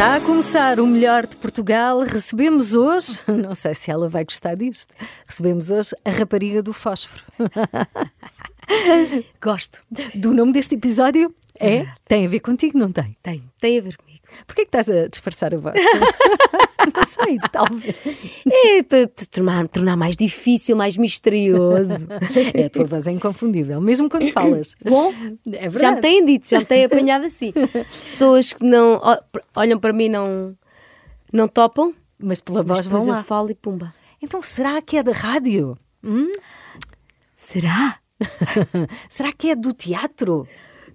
Está a começar o melhor de Portugal. Recebemos hoje, não sei se ela vai gostar disto, recebemos hoje a rapariga do fósforo. Gosto do nome deste episódio. É? Tem a ver contigo, não tem? Tem, tem a ver comigo. Porquê que estás a disfarçar a voz? não sei, talvez. É para te tornar, tornar mais difícil, mais misterioso. É, a tua voz é inconfundível, mesmo quando falas. Bom, é verdade. já me têm dito, já me têm apanhado assim. Pessoas que não olham para mim não não topam, Mas pela mas voz vão depois eu lá. falo e pumba. Então será que é da rádio? Será? Será que é do teatro?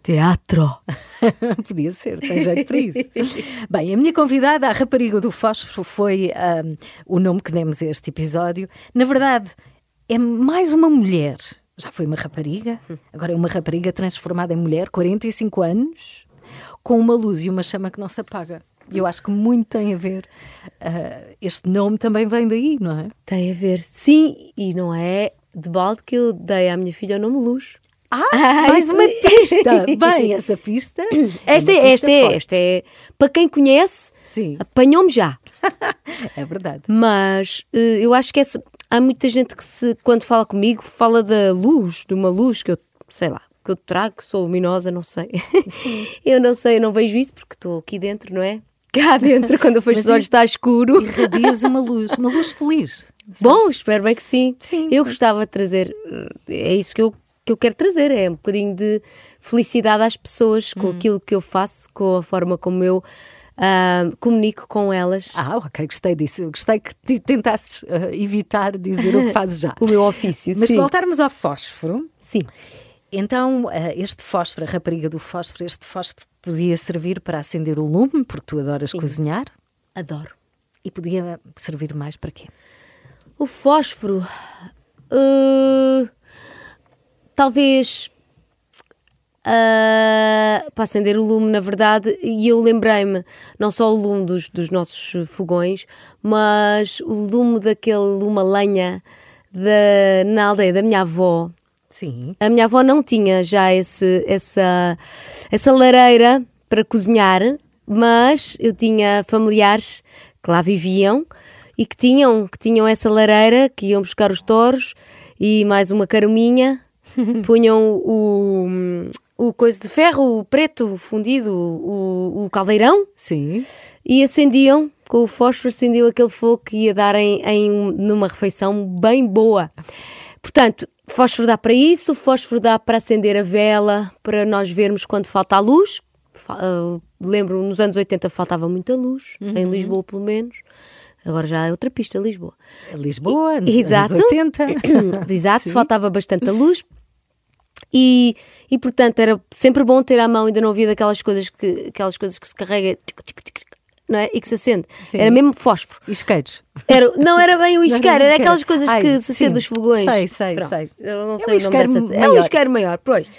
Teatro. Podia ser, tem jeito para isso. Bem, a minha convidada, a rapariga do fósforo, foi ahm, o nome que demos a este episódio. Na verdade, é mais uma mulher. Já foi uma rapariga, agora é uma rapariga transformada em mulher, 45 anos, com uma luz e uma chama que não se apaga. E eu acho que muito tem a ver. ah, este nome também vem daí, não é? Tem a ver, sim, e não é de balde que eu dei à minha filha o nome Luz. Ah, mais isso- uma pista! Bem, essa pista. Esta uma é, esta é, forte. esta é, para quem conhece, Sim. apanhou-me já. É verdade. Mas eh, eu acho que essa- há muita gente que se, quando fala comigo, fala da luz, de uma luz que eu, sei lá, que eu trago, que sou luminosa, não sei. eu não sei, eu não vejo isso porque estou aqui dentro, não é? Cá dentro, quando eu fecho os olhos, está escuro. Irradias uma luz, uma luz feliz. Bom, espero bem que sim. Sim. Eu gostava de trazer, eh, é isso que eu, que eu quero trazer, é um bocadinho de felicidade às pessoas com Uhum. aquilo que eu faço, com a forma como eu ah, comunico com elas. Ah, ok, gostei disso. Eu Gostei que te tentasses ah, evitar dizer o que fazes já. O meu ofício, Mas sim. se voltarmos ao fósforo, Sim. então ah, este fósforo, a rapariga do fósforo, este fósforo podia servir para acender o lume, porque tu adoras Sim. cozinhar, Adoro. e podia servir mais para quê? O fósforo. eh, talvez. ah, para acender o lume, na verdade, e eu lembrei-me não só o lume dos, dos nossos fogões, mas o lume daquele lume a lenha da, na aldeia da minha avó. Sim. A minha avó não tinha já esse, essa, essa lareira para cozinhar, mas eu tinha familiares que lá viviam e que tinham, que tinham essa lareira, que iam buscar os touros e mais uma carominha, punham o, o coisa de ferro, preto fundido, o, o caldeirão Sim. e acendiam com o fósforo, acendiam aquele fogo que ia dar em, em um- numa refeição bem boa. Portanto, fósforo dá para isso, fósforo dá para acender a vela, para nós vermos quando falta a luz. Ah, lembro, nos anos 80 faltava muita luz, em Lisboa pelo menos. Agora já é outra pista, Lisboa. Lisboa, nos Exato. anos 80. Exato, faltava bastante a luz. E, e portanto era sempre bom ter à mão, ainda não havia daquelas coisas que, aquelas coisas que se carrega não é? e que se acende. Sim. Era mesmo fósforo. Isqueiros. Era, não era bem o Não isqueiro, era aquelas coisas Ai, que se acende dos fogões. Sei, sei, Pronto, sei. Eu não É sei um o nome. É maior. um isqueiro maior, pois.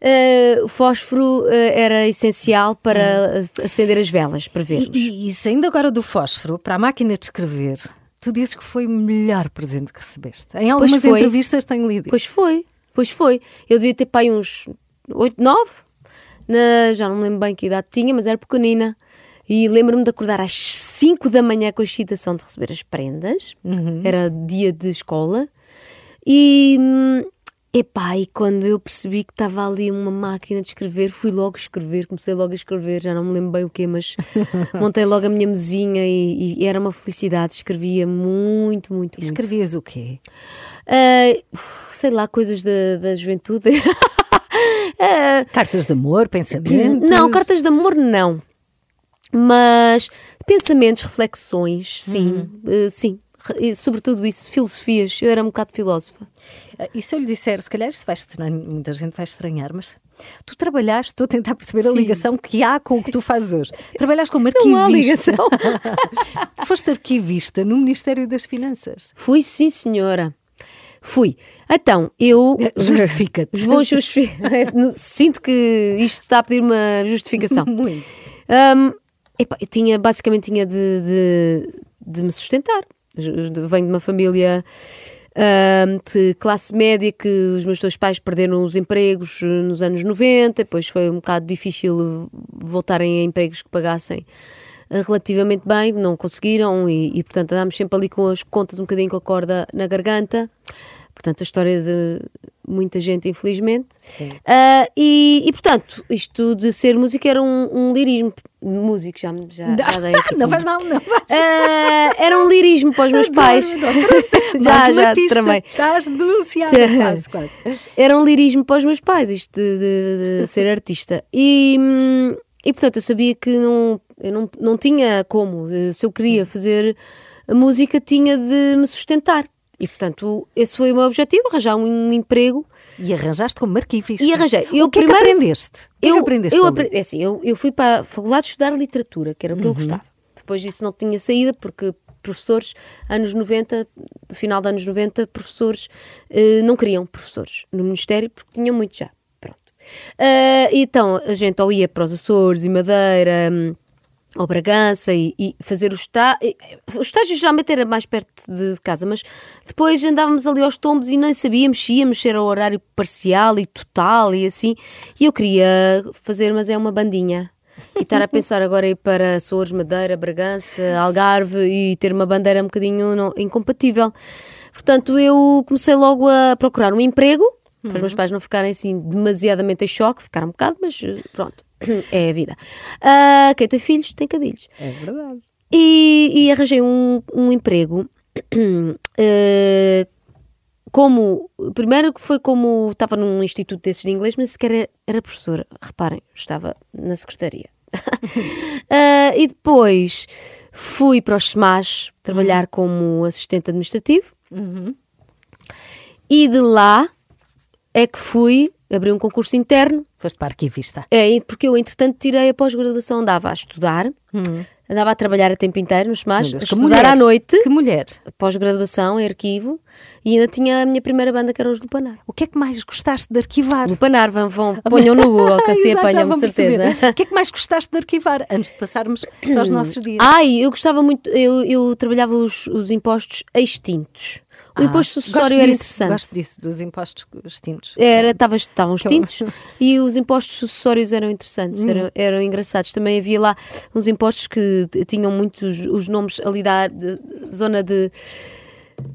Eh, o fósforo eh, era essencial para ac- acender as velas, para vermos. Hum. E, e saindo agora do fósforo para a máquina de escrever, tu dizes que foi o melhor presente que recebeste. Em algumas entrevistas tenho lido. Pois foi, pois foi. Eu devia ter pai uns 8, 9, na, já não me lembro bem que idade tinha, mas era pequenina. E lembro-me de acordar às 5 da manhã com a excitação de receber as prendas. Era dia de escola. E, hum, epá, e quando eu percebi que estava ali uma máquina de escrever, fui logo escrever, comecei logo a escrever, já não me lembro bem o quê, mas montei logo a minha mesinha e, e era uma felicidade. Escrevia muito, muito, muito. Escrevias o quê? Ah, sei lá, coisas da, da juventude. Ah, Cartas de amor, pensamentos? não, cartas de amor não. Mas pensamentos, reflexões, sim. Uhum. Ah, sim. E, sobretudo isso, filosofias. Eu era um bocado filósofa. Ah, E se eu lhe disser, se calhar isto vai estranhar, muita gente vai estranhar, mas tu trabalhaste, estou a tentar perceber a Sim. ligação que há com o que tu fazes hoje. Trabalhaste como Não há arquivista. ligação. Foste arquivista no Ministério das Finanças. Fui, sim, senhora. Fui. Então, eu. Justifica-te. Vou justificar. Sinto que isto está a pedir uma justificação. Muito. Hum, epá, eu tinha, basicamente, tinha de, de, de me sustentar. Venho de uma família de classe média que os meus dois pais perderam os empregos eh, nos anos 90, depois foi um bocado difícil voltarem a empregos que pagassem eh, relativamente bem, não conseguiram e, e, portanto andámos sempre ali com as contas um bocadinho com a corda na garganta. Portanto, a história de muita gente, infelizmente. Ah, e, e, portanto, isto de ser músico era um, um lirismo. Músico, já, já, já dei aqui não faz mal, não faz Ah, era um lirismo para os meus pais. já, Mais uma já, pista. tramei. Estás denunciada, quase, quase. Era um lirismo para os meus pais, isto de, de- de ser artista. E, e portanto, eu sabia que não, eu não, não tinha como. Se eu queria fazer a música, tinha de me sustentar. E portanto, esse foi o meu objetivo: arranjar um, emprego. E arranjaste como arquivista. E arranjei. Eu o que primeiro- é que aprendeste? O que é Eu, aprendeste eu, é assim, eu, eu fui para a faculdade estudar literatura, que era o Uhum. que eu gostava. Depois disso não tinha saída, porque professores, anos 90, final dos anos 90, professores eh, não queriam professores no Ministério, porque tinham muito já. Pronto. Ah, então a gente ou ia para os Açores e Madeira. hum, ou Bragança e, e fazer o estágio. O estágio geralmente era mais perto de casa, mas depois andávamos ali aos tombos e nem sabíamos se íamos ser ao horário parcial e total e assim. E eu queria fazer, mas é uma bandinha. E estar a pensar agora ir para Açores, Madeira, Bragança, Algarve e ter uma bandeira um bocadinho não- incompatível. Portanto, eu comecei logo a procurar um emprego, para os meus pais não ficarem assim demasiadamente em choque, ficaram um bocado, mas eh, pronto, é a vida. Ah, quem tem filhos tem cadilhos. É verdade. E, e arranjei um, um emprego eh, como primeiro que foi como estava num instituto desses de inglês, mas sequer era, era professora. Reparem, estava na secretaria. Ah, e depois fui para os SMAS trabalhar como assistente administrativo. E de lá é que fui abrir um concurso interno Foste para arquivista. é, porque eu, entretanto, tirei a pós-graduação, andava a estudar, andava a trabalhar a tempo inteiro nos Meu a estudar mulher. à noite, Que mulher. pós-graduação em arquivo, e ainda tinha a minha primeira banda que era os Lupanar. O que é que mais gostaste de arquivar? Lupanar, vão, vão ponham no Google, que assim Exato, apanham de certeza. perceber. O que é que mais gostaste de arquivar antes de passarmos para os nossos dias? Ai, eu gostava muito, eu, eu trabalhava os, os impostos extintos. O Ah, imposto sucessório era disso, interessante. Gosto disso, dos impostos extintos. Era, tava, estavam extintos e os impostos sucessórios eram interessantes, eram, eram engraçados. Também havia lá uns impostos que tinham muitos os nomes ali da de zona de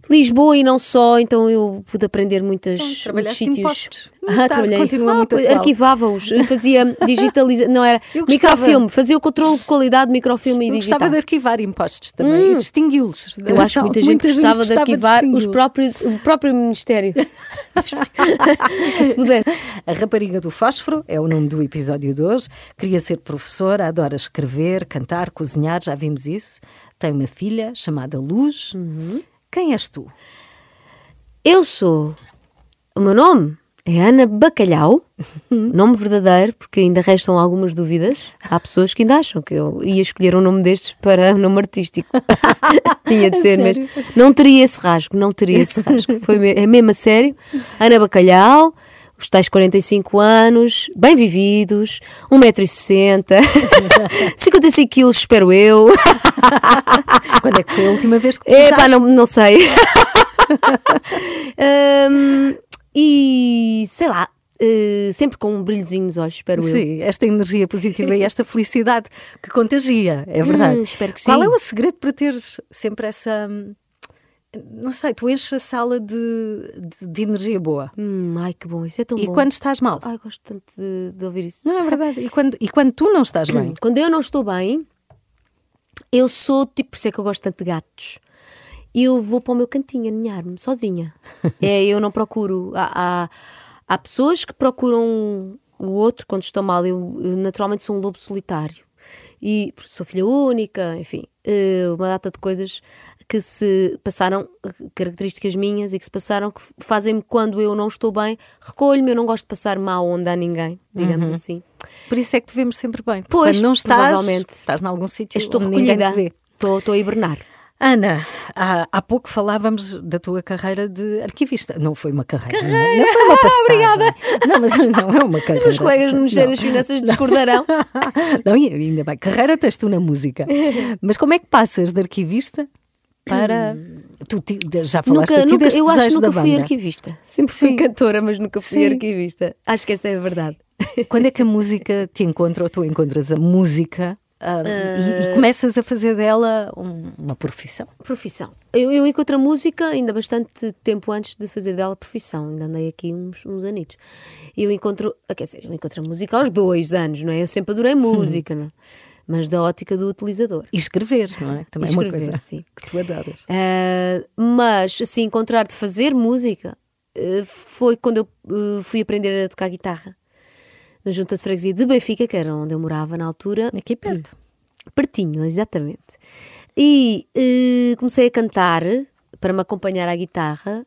Lisboa e não só, então eu pude aprender muitas, Bom, muitos sítios. Ah, Tá, trabalhei. continua Ah, muito arquivava-os, fazia digitalização, não era Eu gostava- microfilme, fazia o controle de qualidade de microfilme e digital. gostava de arquivar impostos também e distingui-los. Hum. Eu acho que muita gente gostava de arquivar os próprios, o próprio Ministério. Se puder. A rapariga do fósforo é o nome do episódio de hoje. Queria ser professora, adora escrever, cantar, cozinhar, já vimos isso. Tem uma filha chamada Luz. Uhum. Quem és tu? Eu sou. O meu nome é Ana Bacalhau, nome verdadeiro, porque ainda restam algumas dúvidas. Há pessoas que ainda acham que eu ia escolher um nome destes para nome artístico. Tinha de ser, mas não teria esse rasgo, não teria esse rasgo. Foi é mesmo a sério. Ana Bacalhau, os tais 45 anos, bem vividos, 1,60m, 55 quilos, espero eu. Quando é que foi a última vez que te Epá, não, não sei. Hum, e sei lá, eh, sempre com um brilhozinho nos olhos, espero eu. Sim, esta energia positiva e esta felicidade que contagia, é verdade. Hum, espero que Qual sim. é o segredo para teres sempre essa. Não sei, tu enches a sala de, de, de energia boa. Hum, ai, que bom, isso é tão E bom. quando estás mal? Ai, gosto tanto de, de ouvir isso. Não é verdade? E quando, e quando tu não estás bem? Quando eu não estou bem, eu sou tipo, por isso é que eu gosto tanto de gatos. Eu vou para o meu cantinho a ninhar-me sozinha. É, eu não procuro. Há, há, há pessoas que procuram o outro quando estão mal. Eu, eu, naturalmente sou um lobo solitário. E sou filha única, enfim, eh, uma data de coisas que se passaram, características minhas e que se passaram, que fazem-me quando eu não estou bem, recolho-me, eu não gosto de passar má onda a ninguém, digamos assim. Por isso é que te vemos sempre bem. Pois, Quando não estás, estás em algum sítio Estou onde ninguém recolhida, te vê. estou, estou a hibernar. Ana, há, há pouco falávamos da tua carreira de arquivista. Não foi uma carreira. Não foi uma passagem. Não, mas não é uma carreira. Os colegas no Ministério das Não. Finanças discordarão. Não, ainda bem. Carreira tens tu na música. Mas como é que passas de arquivista para. Tu ti- já falaste Hum. Nunca, aqui nunca, eu acho que nunca fui banda. arquivista. Sempre fui Sim. cantora, mas nunca fui Sim. arquivista. Acho que esta é a verdade. Quando é que a música te encontra ou tu encontras a música ah, e, e começas a fazer dela um- uma profissão? Profissão. Eu, eu encontro a música ainda bastante tempo antes de fazer dela profissão. Ainda andei aqui uns, uns anitos. E eu encontro, ah, quer dizer, eu encontro a música aos dois anos, não é? Eu sempre adorei música, não é? Mas da ótica do utilizador. E escrever, não é? Também E é uma escrever, coisa sim. que tu adoras. Ah, mas, assim, encontrar de fazer música ah, foi quando eu ah, fui aprender a tocar guitarra na junta de freguesia de Benfica, que era onde eu morava na altura. Aqui perto. Pertinho, exatamente. E comecei a cantar para me acompanhar à guitarra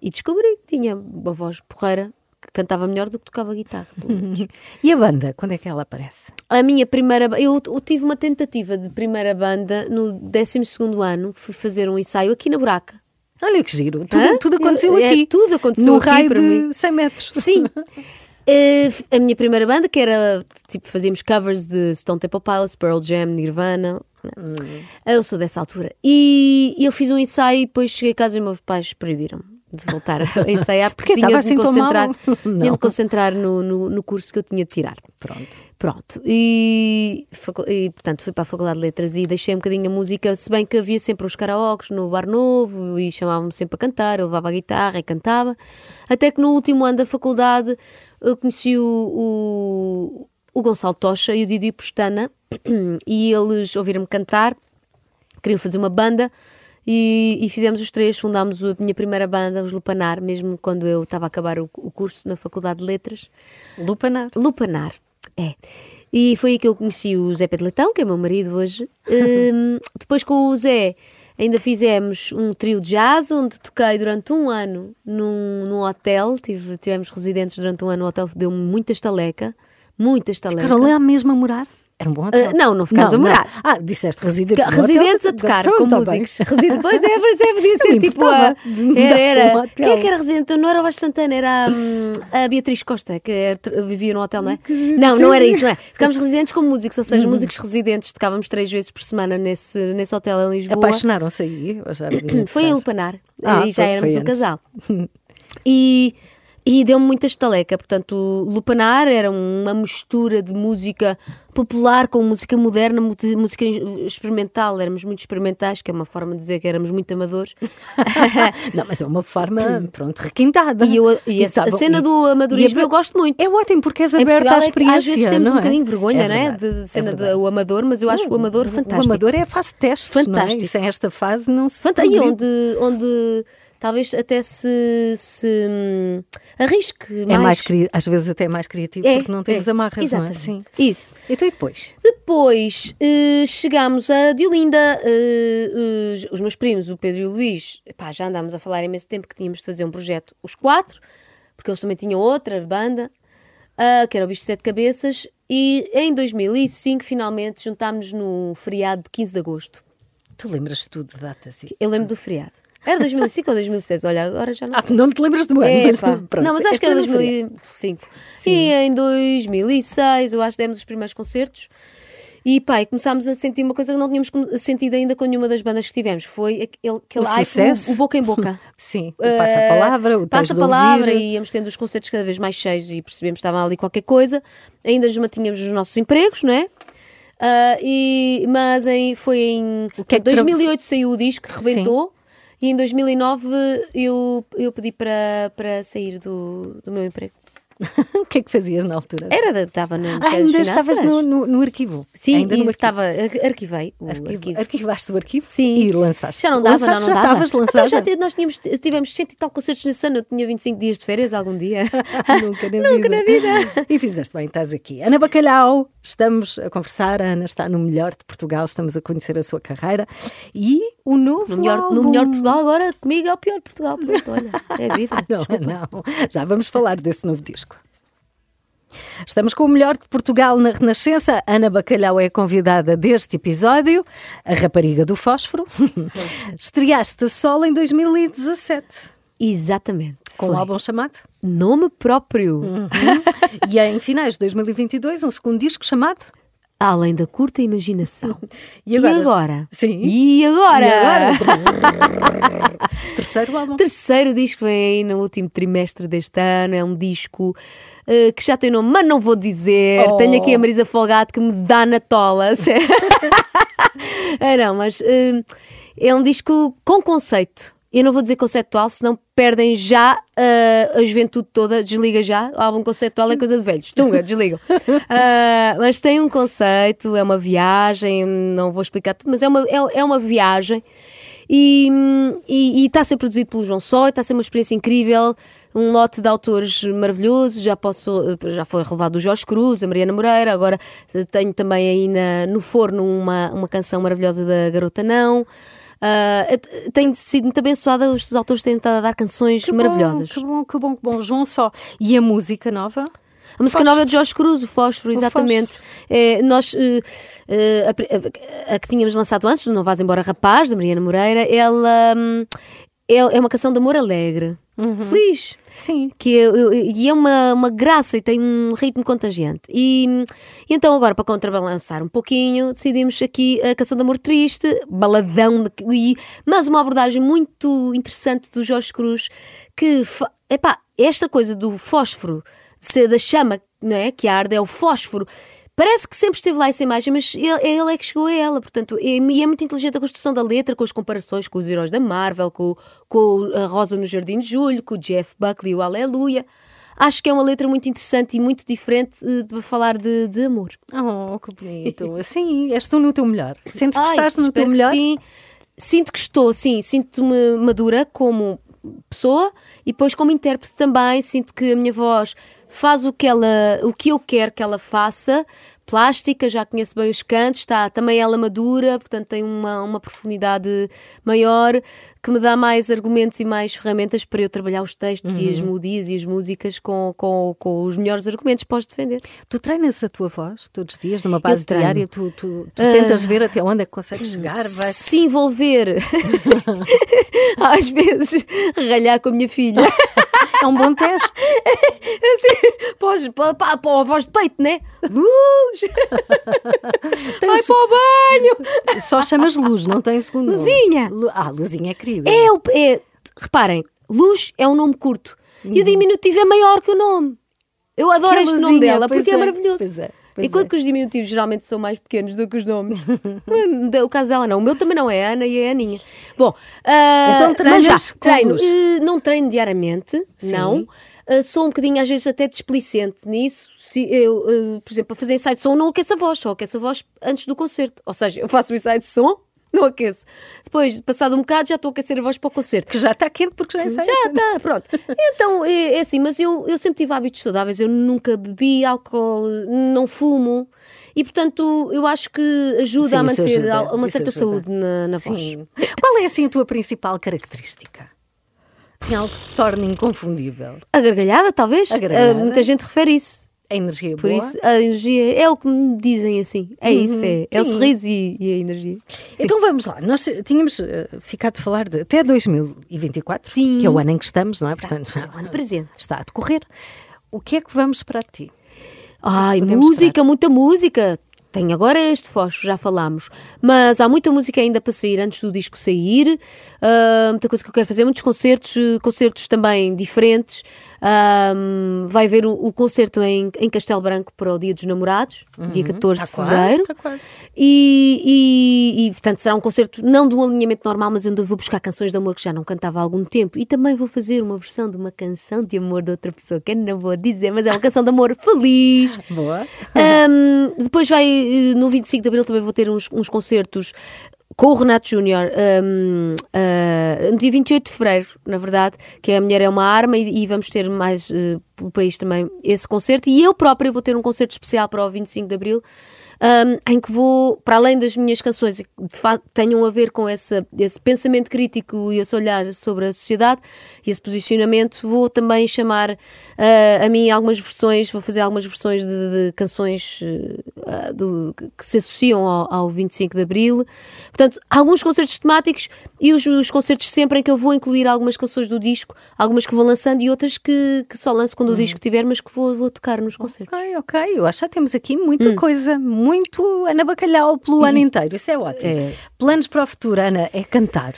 e descobri que tinha uma voz porreira que cantava melhor do que tocava guitarra. E a banda, quando é que ela aparece? a minha primeira. Eu, eu tive uma tentativa de primeira banda no 12 ano, fui fazer um ensaio aqui na Buraca. Olha que giro. Tudo, tudo aconteceu É, aqui. tudo aconteceu no aqui raio para de mim. 100 metros. Sim. F- a minha primeira banda, que era tipo, fazíamos covers de Stone Temple Pilots, Pearl Jam, Nirvana. Eu sou dessa altura. E eu fiz um ensaio e depois cheguei a casa e meus pais proibiram de voltar a ensaiar porque Porque tinha de me assim concentrar, tinha me concentrar no, no, no curso que eu tinha de tirar. Pronto. Pronto, e, e, portanto fui para a Faculdade de Letras e deixei um bocadinho a música, se bem que havia sempre uns karaokes no Bar Novo e chamavam-me sempre a cantar, eu levava a guitarra e cantava, até que no último ano da faculdade eu conheci o, o, o Gonçalo Tocha e o Didi Postana e eles ouviram-me cantar, queriam fazer uma banda e, e fizemos os três, fundámos a minha primeira banda, os Lupanar, mesmo quando eu estava a acabar o, o curso na Faculdade de Letras. Lupanar. Lupanar, é. E foi aí que eu conheci o Zé Pedro Leitão, que é meu marido hoje. Hum, depois com o Zé ainda fizemos um trio de jazz, onde toquei durante um ano num, num hotel. Tive, tivemos residentes durante um ano no hotel, deu-me muita estaleca. Muita estaleca. Ficaram lá mesmo a morar? Era um bom hotel. Ah, não, não ficámos a morar. Ah, disseste residentes. no residentes hotel? a tocar Pronto, com tá músicos. bem. Resi- Pois é, pois é, podia ser tipo a. Era, era. um. Quem é que era residente? Não era o Vasco Santana, era hum, a Beatriz Costa, que é- vivia no hotel, não é? Não, não era isso, não é? Ficámos residentes como músicos, ou Uhum. seja, músicos residentes, tocávamos três vezes por semana nesse, nesse hotel em Lisboa. Apaixonaram-se aí? Foi em? Lupanar Ah, e já éramos um casal. E, e deu-me muita estaleca. Portanto, Lupanar era uma mistura de música popular com música moderna, música experimental. Éramos muito experimentais, que é uma forma de dizer que éramos muito amadores. Não, mas é uma forma, pronto, requintada. E, eu, e a, tá a bom. cena E- do amadorismo e eu gosto muito. É ótimo porque és aberta Portugal à é experiência. às vezes temos não um é? bocadinho de vergonha, não é? verdade, De cena verdade. do amador, mas eu acho o amador fantástico. O amador é a fase de testes, Fantástico. não é? E sem esta fase não se Fanta- e onde, onde talvez até se, se hum, arrisque É mais, cri- às vezes até é mais criativo É, porque não temos é, amarras, não é? exatamente. Sim. Isso. Então e depois? Depois eh, chegámos a Diolinda, eh, os, os meus primos, o Pedro e o Luís, já andámos a falar imenso tempo que tínhamos de fazer um projeto, os quatro, porque eles também tinham outra banda, ah, que era o Bicho de Sete Cabeças, e em 2005 finalmente juntámos no feriado de 15 de agosto. Tu lembras-te tudo de datas? e- Eu lembro do feriado. Era 2005 ou 2006? Olha, agora já não Ah, não te lembras do ano, É, mas pronto. Não, mas acho É que era tudo no feriado. 2005. E em 2006, eu acho que demos os primeiros concertos. E e começámos a sentir uma coisa que não tínhamos sentido ainda com nenhuma das bandas que tivemos. Foi aquele, aquele O hype, sucesso. o, boca em boca. Sim, o passa-palavra, o passa tens de palavra ouvir. e íamos tendo os concertos cada vez mais cheios e percebemos que estava ali qualquer coisa. Ainda nos mantínhamos os nossos empregos, não é? Ah, e, mas em, foi em que é que tra- 2008 saiu o disco que rebentou e em 2009 eu, eu pedi para, para sair do, do meu emprego. o que é que fazias na altura? Era, estava no Ah, das ainda estavas no, no, no arquivo. Sim, ainda no arquivo. estava, ar- arquivei o Arquivo- arquivo. Arquivaste o arquivo Sim. e lançaste. Já não dava, lançaste, não, não já dava. estavas Então lançada. já te- nós tínhamos, tivemos cento e tal concertos nesse ano, eu tinha 25 dias de férias algum dia. Nunca na Nunca vida. na vida. E fizeste bem, estás aqui. Ana Bacalhau, Estamos a conversar, a Ana está no melhor de Portugal, estamos a conhecer a sua carreira e o novo No melhor, álbum. no melhor Portugal, agora comigo é o pior Portugal. Pronto, olha, é a vida. Não, Desculpa. não. Já vamos falar desse novo disco. Estamos com o melhor de Portugal na Renascença. Ana Bacalhau é a convidada deste episódio, a rapariga do fósforo. Estreaste solo em 2017, Exatamente. com foi. um álbum chamado. Nome próprio. E em finais de 2022, um segundo disco chamado. Além da curta imaginação. E agora? E agora? Sim. E agora? E agora? Terceiro álbum. Terceiro disco vem aí no último trimestre deste ano. É um disco eh, que já tem nome, mas não vou dizer. Oh. Tenho aqui a Marisa Folgado que me dá na tola. ah, não, mas eh, é um disco com conceito. Eu não vou dizer conceptual, senão perdem já eh, a juventude toda. Desliga já. O álbum conceptual é coisa de velhos. Tunga, desligam. Ah, mas tem um conceito, é uma viagem. Não vou explicar tudo, mas é uma, é, é uma viagem. E e- e está a ser produzido pelo João Só, está a ser uma experiência incrível, um lote de autores maravilhoso. Já posso, já foi relevado o Jorge Cruz, a Mariana Moreira. Agora tenho também aí na- no forno uma, uma canção maravilhosa da Garota Não. Ah, t- tenho sido muito abençoada, os autores têm estado a dar canções Que bom, maravilhosas. Que bom, que bom, que bom. João só. E a música nova? A música Fósforo. nova é de Jorge Cruz, o Fósforo, exatamente. É, nós, eh, eh, a, a- a que tínhamos lançado antes, Não Vás Embora Rapaz, da Mariana Moreira, ela hum, é, é uma canção de amor alegre, feliz. Sim. Que e é uma, uma graça e tem um ritmo contagiante. E, e então, agora, para contrabalançar um pouquinho, decidimos aqui a canção de amor triste, baladão, e, mas uma abordagem muito interessante do Jorge Cruz, que, epá, esta coisa do fósforo, de ser da chama, não é? Que arde, é o fósforo. Parece que sempre esteve lá essa imagem, mas ele, ele é que chegou a ela. Portanto, é, e é muito inteligente a construção da letra, com as comparações com os heróis da Marvel, com, com a Rosa no Jardim de Julho, com o Jeff Buckley, o Aleluia. Acho que é uma letra muito interessante e muito diferente eh, para falar de, de amor. Oh, que bonito. Sim, és tu no teu melhor. Sentes que Ai, estás no teu melhor? Sim. Sinto que estou, sim, sinto-me madura como pessoa e depois como intérprete também. Sinto que a minha voz faz o que, ela, o que eu quero que ela faça. Plástica, já conhece bem os cantos, está também ela madura, portanto tem uma, uma profundidade maior que me dá mais argumentos e mais ferramentas para eu trabalhar os textos e as Uhum. melodias e as músicas com, com, com os melhores argumentos para os defender. Tu treinas a tua voz todos os dias, numa base diária? Tu, tu, tu tentas ver até onde é que consegues chegar? Vai... se envolver às vezes ralhar com a minha filha É um bom teste. assim, pós, para, para, para a voz de peito, né? Luz! Vai para o banho! Só chamas luz, não tem segundo nome. Luzinha. Lu- Ah, Luzinha é querida. É, o- é, reparem, luz é um nome curto e Uhum. o diminutivo é maior que o nome. Eu adoro Que é este nome Luzinha, dela pois porque é, é, maravilhoso. pois é, pois Enquanto é. que os diminutivos geralmente são mais pequenos do que os nomes. o caso dela não. O meu também não é Ana e é Aninha. Bom, ah, Então treinas mas já, treino. luz? Eh, não treino diariamente, não. Ah, sou um bocadinho, às vezes, até displicente nisso. Se eu, eh, por exemplo, para fazer ensaio de som, não aqueço a voz, só aqueço a voz antes do concerto. Ou seja, eu faço o ensaio de som, não aqueço. Depois, passado um bocado, já estou a aquecer a voz para o concerto. Que já está quente porque já ensaiaste. Já está, pronto. Então, é, é assim, mas eu, eu sempre tive hábitos saudáveis. Eu nunca bebi álcool, não fumo. E, portanto, eu acho que ajuda Sim, a manter ajuda, uma certa ajuda. saúde na, na voz. Sim. Qual é assim a tua principal característica? Sim, algo que te torna inconfundível. A gargalhada, talvez? A gargalhada. Ah, muita gente refere isso. A energia Por boa. isso, a energia é o que me dizem assim. É isso, é, é o sorriso e, e a energia. Então vamos lá, nós tínhamos eh, ficado a falar de até 2024, Sim. que é o ano em que estamos, não é? Portanto, é o ano presente. Está a decorrer. O que é que vamos para ti? Ai, podemos música, muita música. Tem agora este fósforo, já falámos. Mas há muita música ainda para sair antes do disco sair. Ah, muita coisa que eu quero fazer, muitos concertos, concertos também diferentes. Ah, vai haver o, o concerto em, em Castelo Branco para o Dia dos Namorados, dia 14 de Está quase, fevereiro. está quase. E, e- e, portanto será um concerto não de um alinhamento normal, mas onde eu vou buscar canções de amor que já não cantava há algum tempo. E também vou fazer uma versão de uma canção de amor de outra pessoa, que eu não vou dizer, mas é uma canção de amor feliz. Boa. Ahm, depois vai, eh, no 25 de Abril também vou ter uns, uns concertos com o Renato Júnior ahm, ah, no dia 28 de Fevereiro, na verdade, que A Mulher é uma Arma e, e vamos ter mais eh, pelo país também esse concerto. E eu própria vou ter um concerto especial para o 25 de Abril. um, em que vou, para além das minhas canções que tenham a ver com esse, pensamento crítico e esse olhar sobre a sociedade e esse posicionamento, vou também chamar uh, a mim algumas versões, vou fazer algumas versões de, de canções uh, do, que se associam ao, ao 25 de Abril. Portanto, alguns concertos temáticos e os, os concertos sempre em que eu vou incluir algumas canções do disco, algumas que vou lançando e outras que, que só lanço quando o disco tiver, mas que vou, vou tocar nos concertos. Ok, ok. Eu acho que já temos aqui muita coisa, muito Ana Bacalhau pelo ano inteiro. Isso é ótimo. É. Planos para o futuro, Ana, é cantar.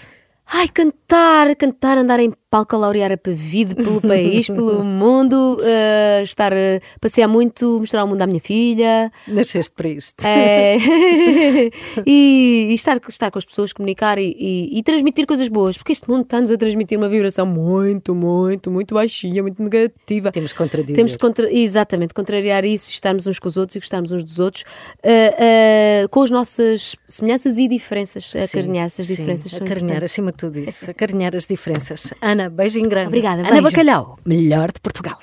Ai, cantar, cantar, andar em palco a laurear a pavide pelo país, pelo mundo, eh, estar a passear muito, mostrar o mundo à minha filha. Nasceste para isto. É, e, e estar, estar com as pessoas, comunicar e, e- e transmitir coisas boas, porque este mundo está-nos a transmitir uma vibração muito, muito, muito baixinha, muito negativa. Temos que contradizer. Temos de contra, exatamente, contrariar isso, estarmos uns com os outros e gostarmos uns dos outros, ah, ah, com as nossas semelhanças e diferenças, a Sim, carinhar essas sim, diferenças. são Acarinhar acima de tudo isso. Acarinhar as diferenças. Ana, beijinho grande. Obrigada, Ana beijo. Bacalhau, melhor de Portugal.